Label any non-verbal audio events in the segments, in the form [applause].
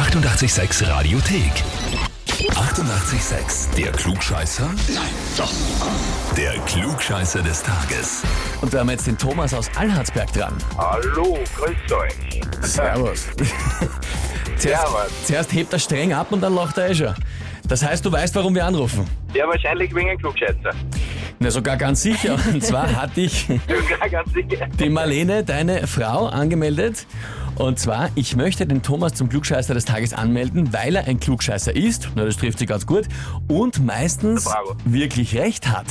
886 Radiothek. 88,6. Der Klugscheißer? Nein, doch. Der Klugscheißer des Tages. Und da haben wir jetzt den Thomas aus Allhardsberg dran. Hallo, grüß euch. Servus. [laughs] zuerst, Servus. zuerst hebt er streng ab und dann lacht er eh schon. Das heißt, du weißt, warum wir anrufen. Ja, wahrscheinlich wegen einem Klugscheißer. Na, sogar ganz sicher. [laughs] Und zwar hatte ich die Marlene, deine Frau, angemeldet. Und zwar, ich möchte den Thomas zum Klugscheißer des Tages anmelden, weil er ein Klugscheißer ist. Na, das trifft sie ganz gut. Und meistens Bravo. wirklich recht hat.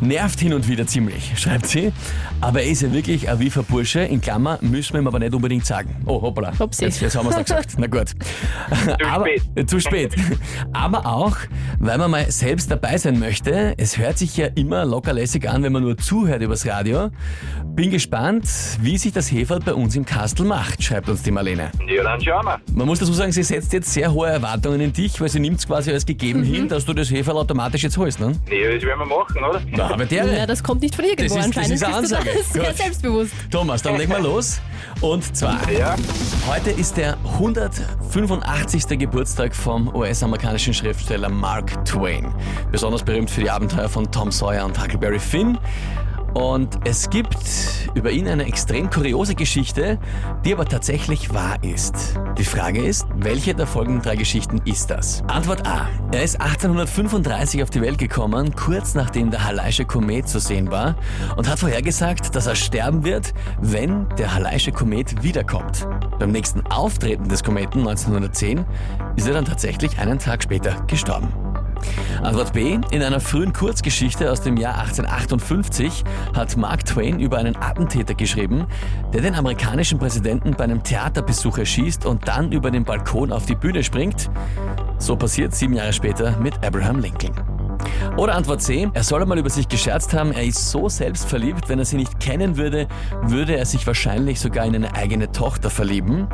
Nervt hin und wieder ziemlich, schreibt sie. Aber er ist ja wirklich ein wiefer Bursche. In Klammer müssen wir ihm aber nicht unbedingt sagen. Oh, hoppala. Upsi. Jetzt, jetzt haben wir es gesagt. Na gut. aber, spät. äh, Zu spät. Aber auch, weil man mal selbst dabei sein möchte. Es hört sich ja immer lockerlässig an, wenn man nur zuhört übers Radio. Bin gespannt, wie sich das Heferl bei uns im Kastel macht, schreibt uns die Marlene. Ja, dann schauen wir. Man muss dazu sagen, sie setzt jetzt sehr hohe Erwartungen in dich, weil sie nimmt es quasi als gegeben hin, dass du das Heferl automatisch jetzt holst, ne? Ja, das werden wir machen, oder? Na, aber der. Ja, das kommt nicht von irgendwo. Das ist- das Anscheinend ist eine bist du da Ansage. sehr Gut. selbstbewusst. Thomas, dann legen wir los. Und zwar, Ja, heute ist der 185. Geburtstag vom US-amerikanischen Schriftsteller Mark Twain. Besonders berühmt für die Abenteuer von Tom Sawyer und Huckleberry Finn. Und es gibt über ihn eine extrem kuriose Geschichte, die aber tatsächlich wahr ist. Die Frage ist, welche der folgenden drei Geschichten ist das? Antwort A. Er ist 1835 auf die Welt gekommen, kurz nachdem der Halaische Komet zu sehen war und hat vorhergesagt, dass er sterben wird, wenn der Halaische Komet wiederkommt. Beim nächsten Auftreten des Kometen 1910 ist er dann tatsächlich einen Tag später gestorben. Antwort B. In einer frühen Kurzgeschichte aus dem Jahr 1858 hat Mark Twain über einen Attentäter geschrieben, der den amerikanischen Präsidenten bei einem Theaterbesuch erschießt und dann über den Balkon auf die Bühne springt. So passiert sieben Jahre später mit Abraham Lincoln. Oder Antwort C. Er soll einmal über sich gescherzt haben, er ist so selbstverliebt, wenn er sie nicht kennen würde, würde er sich wahrscheinlich sogar in eine eigene Tochter verlieben.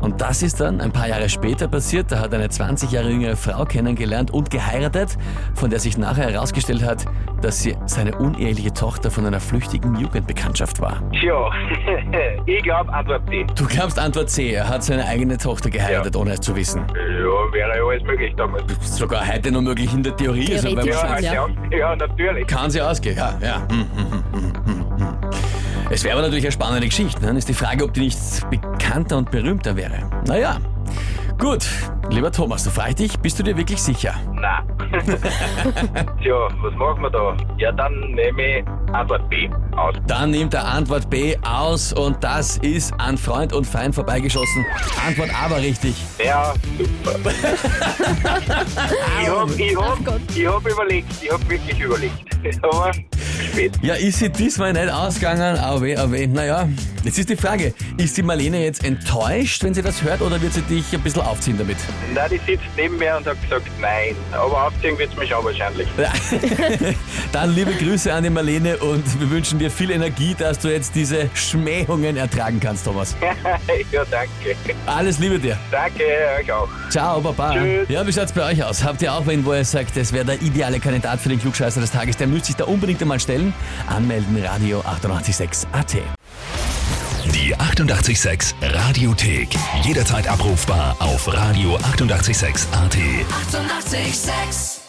Und das ist dann ein paar Jahre später passiert. Da hat eine 20 Jahre jüngere Frau kennengelernt und geheiratet, von der sich nachher herausgestellt hat, dass sie seine uneheliche Tochter von einer flüchtigen Jugendbekanntschaft war. Tja, [laughs] ich glaube Antwort B. Du glaubst Antwort C, er hat seine eigene Tochter geheiratet, ohne es zu wissen. Ja, wäre ja alles möglich damals. Sogar heute noch möglich in der Theorie. Also wenn man. Ja, halt, Ja. ja. natürlich. Kann sie ausgehen, ja, ja. Hm, hm, hm, hm, hm, hm. Es wäre aber natürlich eine spannende Geschichte. Ne? Dann ist die Frage, ob die nicht bekannter und berühmter wäre. Naja, gut. Lieber Thomas, da frage ich dich, bist du dir wirklich sicher? Nein. [laughs] Tja, was machen wir da? Ja, dann nehme ich Antwort B aus. Dann nimmt er Antwort B aus und das ist an Freund und Feind vorbeigeschossen. Antwort A war richtig. Ja, super. [laughs] ich hab, ich hab, ich hab überlegt, ich hab wirklich überlegt. [laughs] Aber spät. Ja, ist sie diesmal nicht ausgegangen, aber weh, aber weh. Naja, jetzt ist die Frage, ist die Marlene jetzt enttäuscht, wenn sie das hört, oder wird sie dich ein bisschen aufziehen damit? Nein, die sitzt neben mir und hat gesagt nein. Aber aufziehen wird's mich auch wahrscheinlich. [laughs] Dann liebe Grüße an die Marlene und wir wünschen dir viel Energie, dass du jetzt diese Schmähungen ertragen kannst, Thomas. [laughs] ja, danke. Alles Liebe dir. Danke, euch auch. Ciao, Baba. Tschüss. Ja, wie schaut's bei euch aus? Habt ihr auch wen, wo ihr sagt, das wäre der ideale Kandidat für den Klugscheißer des Tages? Der müsste sich da unbedingt einmal stellen. Anmelden, Radio 886 AT. Die 88,6 Radiothek. Jederzeit abrufbar auf radio886.at. 88,6. Eighty-eight, sex.